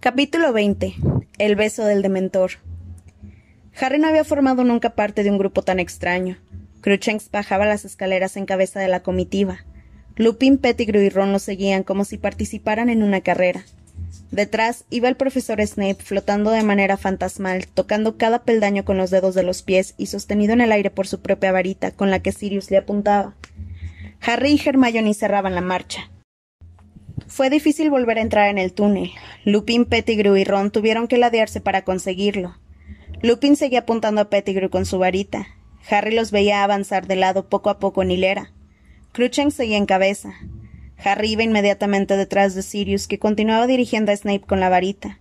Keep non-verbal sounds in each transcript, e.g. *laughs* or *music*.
Capítulo 20. El beso del dementor. Harry no había formado nunca parte de un grupo tan extraño. Cruchens bajaba las escaleras en cabeza de la comitiva. Lupin, Pettigrew y Ron lo seguían como si participaran en una carrera. Detrás iba el profesor Snape flotando de manera fantasmal, tocando cada peldaño con los dedos de los pies y sostenido en el aire por su propia varita con la que Sirius le apuntaba. Harry y Hermione cerraban la marcha. Fue difícil volver a entrar en el túnel. Lupin, Pettigrew y Ron tuvieron que ladearse para conseguirlo. Lupin seguía apuntando a Pettigrew con su varita. Harry los veía avanzar de lado poco a poco en hilera. Cruchen seguía en cabeza. Harry iba inmediatamente detrás de Sirius, que continuaba dirigiendo a Snape con la varita.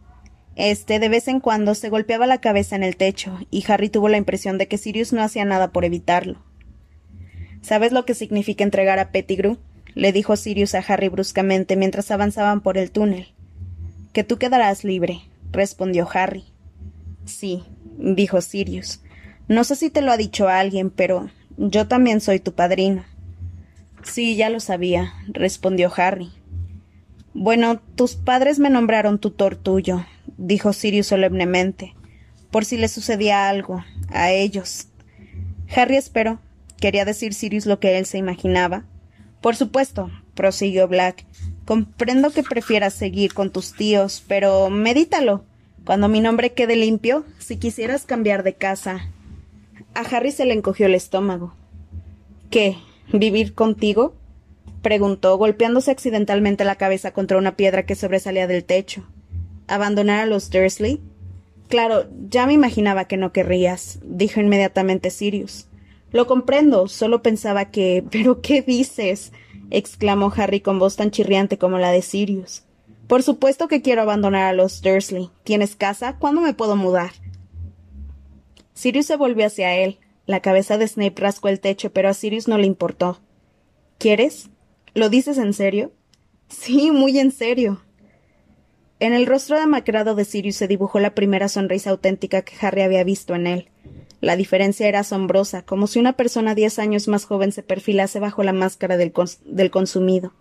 Este, de vez en cuando, se golpeaba la cabeza en el techo, y Harry tuvo la impresión de que Sirius no hacía nada por evitarlo. ¿Sabes lo que significa entregar a Pettigrew? Le dijo Sirius a Harry bruscamente mientras avanzaban por el túnel. Que tú quedarás libre, respondió Harry. Sí, dijo Sirius. No sé si te lo ha dicho alguien, pero yo también soy tu padrino. Sí, ya lo sabía, respondió Harry. Bueno, tus padres me nombraron tutor tuyo, dijo Sirius solemnemente, por si le sucedía algo a ellos. Harry esperó. Quería decir Sirius lo que él se imaginaba. Por supuesto, prosiguió Black. Comprendo que prefieras seguir con tus tíos, pero medítalo. Cuando mi nombre quede limpio, si quisieras cambiar de casa. A Harry se le encogió el estómago. ¿Qué? ¿Vivir contigo? preguntó, golpeándose accidentalmente la cabeza contra una piedra que sobresalía del techo. ¿Abandonar a los Dursley? Claro, ya me imaginaba que no querrías, dijo inmediatamente Sirius. Lo comprendo, solo pensaba que. *laughs* ¿Pero qué dices? exclamó Harry con voz tan chirriante como la de Sirius. Por supuesto que quiero abandonar a los Dursley. ¿Tienes casa? ¿Cuándo me puedo mudar? Sirius se volvió hacia él. La cabeza de Snape rascó el techo, pero a Sirius no le importó. ¿Quieres? ¿Lo dices en serio? Sí, muy en serio. En el rostro demacrado de Sirius se dibujó la primera sonrisa auténtica que Harry había visto en él. La diferencia era asombrosa, como si una persona diez años más joven se perfilase bajo la máscara del, consumido.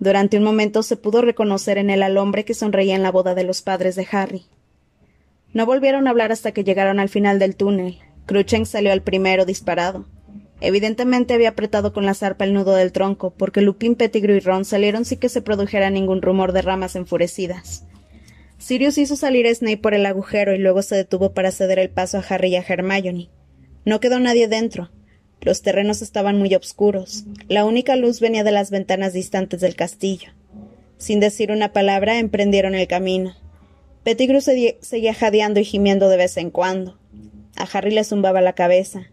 Durante un momento se pudo reconocer en él al hombre que sonreía en la boda de los padres de Harry. No volvieron a hablar hasta que llegaron al final del túnel, Cruchen salió al primero disparado. Evidentemente había apretado con la zarpa el nudo del tronco, porque Lupin, Pettigrew y Ron salieron sin que se produjera ningún rumor de ramas enfurecidas. Sirius hizo salir a Snape por el agujero y luego se detuvo para ceder el paso a Harry y a Hermione. No quedó nadie dentro. Los terrenos estaban muy oscuros. La única luz venía de las ventanas distantes del castillo. Sin decir una palabra, emprendieron el camino. Pettigrew seguía jadeando y gimiendo de vez en cuando. A Harry le zumbaba la cabeza.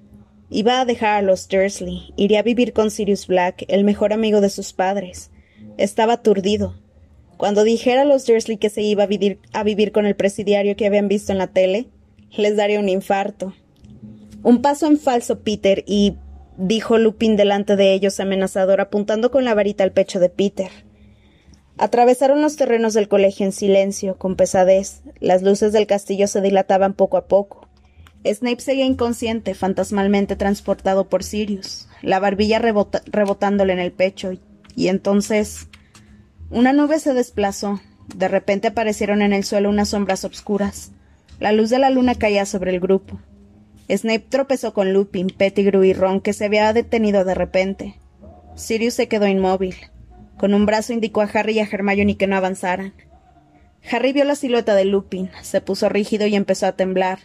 Iba a dejar a los Dursley, iría a vivir con Sirius Black, el mejor amigo de sus padres. Estaba aturdido. Cuando dijera a los Dursley que se iba a vivir, a vivir con el presidiario que habían visto en la tele, les daría un infarto. Un paso en falso, Peter, y dijo Lupin delante de ellos amenazador, apuntando con la varita al pecho de Peter. Atravesaron los terrenos del colegio en silencio, con pesadez. Las luces del castillo se dilataban poco a poco. Snape seguía inconsciente, fantasmalmente transportado por Sirius, la barbilla rebotándole en el pecho, y, entonces una nube se desplazó. De repente aparecieron en el suelo unas sombras obscuras. La luz de la luna caía sobre el grupo. Snape tropezó con Lupin, Pettigrew y Ron, que se había detenido de repente. Sirius se quedó inmóvil. Con un brazo indicó a Harry y a Hermione que no avanzaran. Harry vio la silueta de Lupin, se puso rígido y empezó a temblar.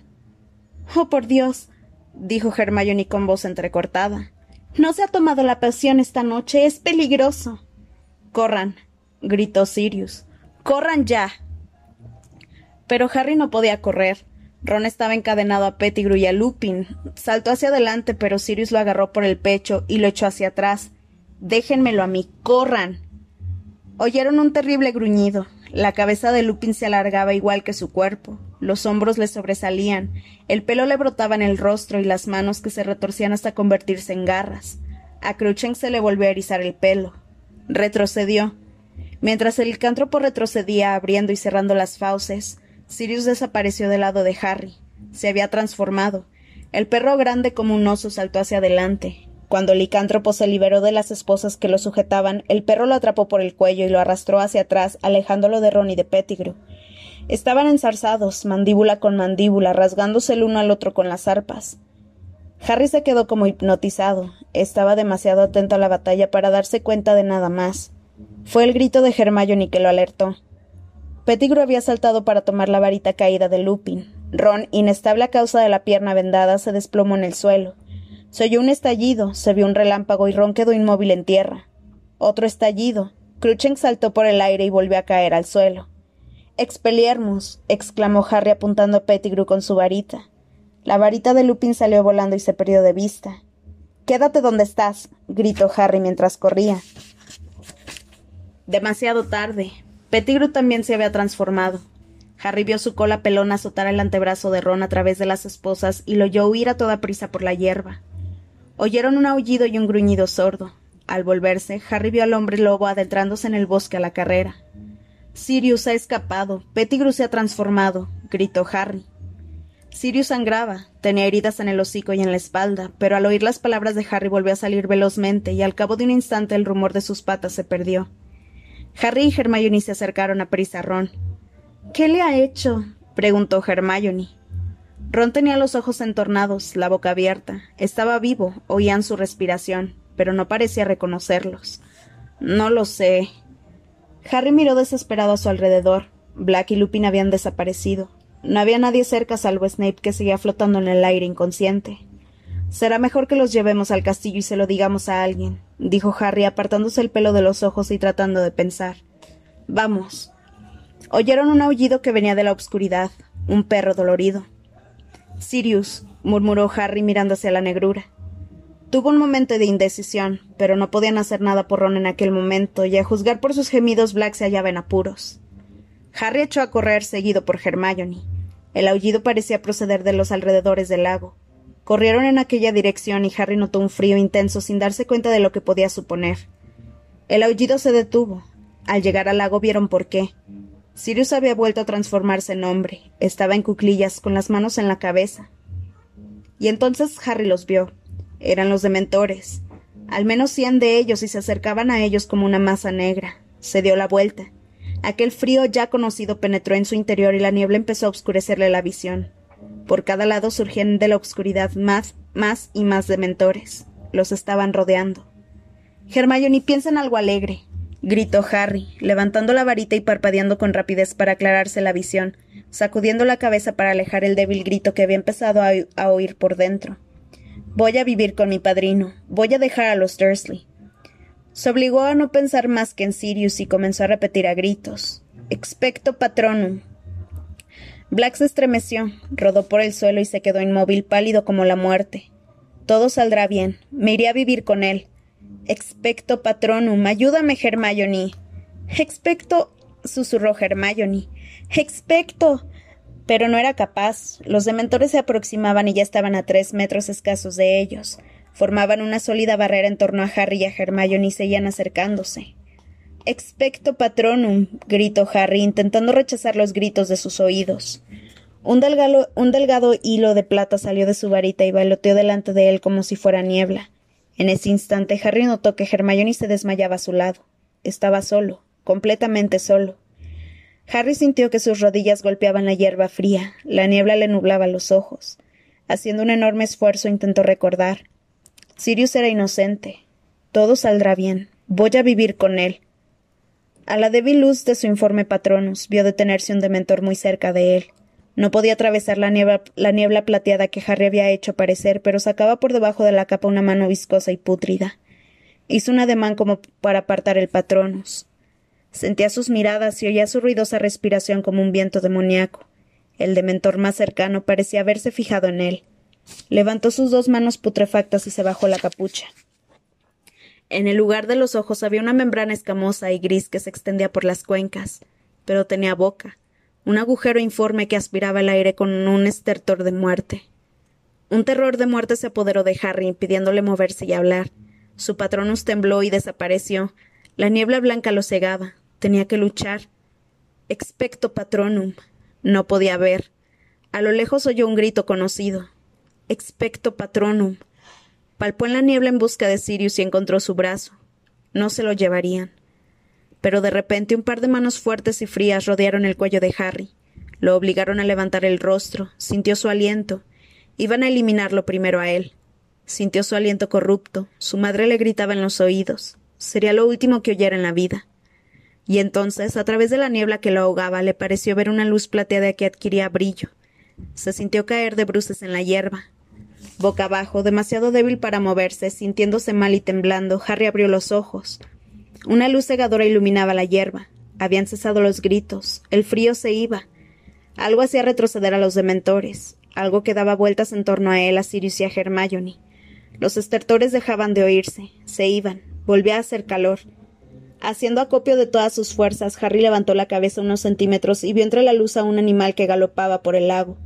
Oh, por Dios, dijo Hermione con voz entrecortada. No se ha tomado la pasión esta noche. Es peligroso. Corran, gritó Sirius. Corran ya. Pero Harry no podía correr. Ron estaba encadenado a Pettigrew y a Lupin. Saltó hacia adelante, pero Sirius lo agarró por el pecho y lo echó hacia atrás. Déjenmelo a mí. Corran. Oyeron un terrible gruñido. La cabeza de Lupin se alargaba igual que su cuerpo, los hombros le sobresalían, el pelo le brotaba en el rostro y las manos que se retorcían hasta convertirse en garras. A Cruchen se le volvió a erizar el pelo. Retrocedió. Mientras el licántropo retrocedía abriendo y cerrando las fauces, Sirius desapareció del lado de Harry. Se había transformado. El perro grande como un oso saltó hacia adelante. Cuando el licántropo se liberó de las esposas que lo sujetaban, el perro lo atrapó por el cuello y lo arrastró hacia atrás, alejándolo de Ron y de Pettigrew. Estaban enzarzados, mandíbula con mandíbula, rasgándose el uno al otro con las arpas. Harry se quedó como hipnotizado. Estaba demasiado atento a la batalla para darse cuenta de nada más. Fue el grito de Hermione que lo alertó. Pettigrew había saltado para tomar la varita caída de Lupin. Ron, inestable a causa de la pierna vendada, se desplomó en el suelo. Se oyó un estallido, se vio un relámpago y Ron quedó inmóvil en tierra. Otro estallido. Cruchen saltó por el aire y volvió a caer al suelo. Expeliermus, exclamó Harry apuntando a Pettigrew con su varita. La varita de Lupin salió volando y se perdió de vista. Quédate donde estás, gritó Harry mientras corría. Demasiado tarde. Pettigrew también se había transformado. Harry vio su cola pelona azotar el antebrazo de Ron a través de las esposas y lo oyó huir a toda prisa por la hierba. Oyeron un aullido y un gruñido sordo. Al volverse, Harry vio al hombre lobo adentrándose en el bosque a la carrera. Sirius ha escapado. Pettigrew se ha transformado, gritó Harry. Sirius sangraba, tenía heridas en el hocico y en la espalda, pero al oír las palabras de Harry volvió a salir velozmente y al cabo de un instante el rumor de sus patas se perdió. Harry y Hermione se acercaron a prisa Ron. ¿Qué le ha hecho? preguntó Hermione. Ron tenía los ojos entornados, la boca abierta. Estaba vivo, oían su respiración, pero no parecía reconocerlos. No lo sé, Harry miró desesperado a su alrededor. Black y Lupin habían desaparecido. No había nadie cerca salvo Snape que seguía flotando en el aire inconsciente. Será mejor que los llevemos al castillo y se lo digamos a alguien, dijo Harry apartándose el pelo de los ojos y tratando de pensar. Vamos. Oyeron un aullido que venía de la oscuridad, un perro dolorido. Sirius, murmuró Harry mirando hacia la negrura. Tuvo un momento de indecisión, pero no podían hacer nada por Ron en aquel momento, y a juzgar por sus gemidos Black se hallaba en apuros. Harry echó a correr, seguido por Hermione. El aullido parecía proceder de los alrededores del lago. Corrieron en aquella dirección y Harry notó un frío intenso sin darse cuenta de lo que podía suponer. El aullido se detuvo. Al llegar al lago vieron por qué. Sirius había vuelto a transformarse en hombre. Estaba en cuclillas, con las manos en la cabeza. Y entonces Harry los vio. Eran los dementores. Al menos cien de ellos y se acercaban a ellos como una masa negra. Se dio la vuelta. Aquel frío ya conocido penetró en su interior y la niebla empezó a oscurecerle la visión. Por cada lado surgían de la oscuridad más, más y más dementores. Los estaban rodeando. Hermione, piensa en algo alegre, gritó Harry, levantando la varita y parpadeando con rapidez para aclararse la visión, sacudiendo la cabeza para alejar el débil grito que había empezado a oír por dentro. Voy a vivir con mi padrino. Voy a dejar a los Dursley. Se obligó a no pensar más que en Sirius y comenzó a repetir a gritos. Expecto patronum. Black se estremeció, rodó por el suelo y se quedó inmóvil, pálido como la muerte. Todo saldrá bien. Me iré a vivir con él. Expecto patronum. Ayúdame, Hermione. Expecto. susurró Hermione. Expecto pero no era capaz. Los dementores se aproximaban y ya estaban a tres metros escasos de ellos. Formaban una sólida barrera en torno a Harry y a Hermione y seguían acercándose. Expecto patronum, gritó Harry, intentando rechazar los gritos de sus oídos. Un delgado, hilo de plata salió de su varita y bailoteó delante de él como si fuera niebla. En ese instante Harry notó que Hermione se desmayaba a su lado. Estaba solo, completamente solo. Harry sintió que sus rodillas golpeaban la hierba fría, la niebla le nublaba los ojos. Haciendo un enorme esfuerzo intentó recordar. Sirius era inocente. Todo saldrá bien. Voy a vivir con él. A la débil luz de su informe patronus vio detenerse un dementor muy cerca de él. No podía atravesar la niebla, la niebla plateada que Harry había hecho aparecer, pero sacaba por debajo de la capa una mano viscosa y pútrida. Hizo un ademán como para apartar el patronus. Sentía sus miradas y oía su ruidosa respiración como un viento demoníaco. El dementor más cercano parecía haberse fijado en él. Levantó sus dos manos putrefactas y se bajó la capucha. En el lugar de los ojos había una membrana escamosa y gris que se extendía por las cuencas, pero tenía boca, un agujero informe que aspiraba el aire con un estertor de muerte. Un terror de muerte se apoderó de Harry, impidiéndole moverse y hablar. Su patronus tembló y desapareció. La niebla blanca lo cegaba. Tenía que luchar. Expecto patronum. No podía ver. A lo lejos oyó un grito conocido. Expecto patronum. Palpó en la niebla en busca de Sirius y encontró su brazo. No se lo llevarían. Pero de repente un par de manos fuertes y frías rodearon el cuello de Harry. Lo obligaron a levantar el rostro, sintió su aliento. Iban a eliminarlo primero a él. Sintió su aliento corrupto, su madre le gritaba en los oídos. Sería lo último que oyera en la vida. Y entonces, a través de la niebla que lo ahogaba, le pareció ver una luz plateada que adquiría brillo. Se sintió caer de bruces en la hierba. Boca abajo, demasiado débil para moverse, sintiéndose mal y temblando, Harry abrió los ojos. Una luz cegadora iluminaba la hierba. Habían cesado los gritos. El frío se iba. Algo hacía retroceder a los dementores. Algo que daba vueltas en torno a él, a Sirius y a Hermione. Los estertores dejaban de oírse. Se iban. Volvía a hacer calor. Haciendo acopio de todas sus fuerzas, Harry levantó la cabeza unos centímetros y vio entre la luz a un animal que galopaba por el lago.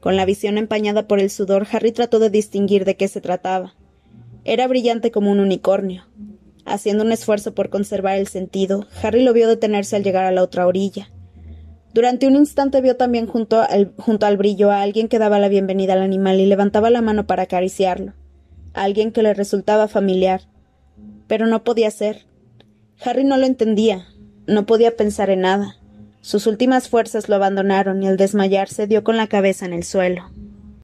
Con la visión empañada por el sudor, Harry trató de distinguir de qué se trataba. Era brillante como un unicornio. Haciendo un esfuerzo por conservar el sentido, Harry lo vio detenerse al llegar a la otra orilla. Durante un instante vio también junto al, junto al brillo a alguien que daba la bienvenida al animal y levantaba la mano para acariciarlo. alguien que le resultaba familiar. Pero no podía ser. Harry no lo entendía. No podía pensar en nada. Sus últimas fuerzas lo abandonaron y al desmayarse dio con la cabeza en el suelo.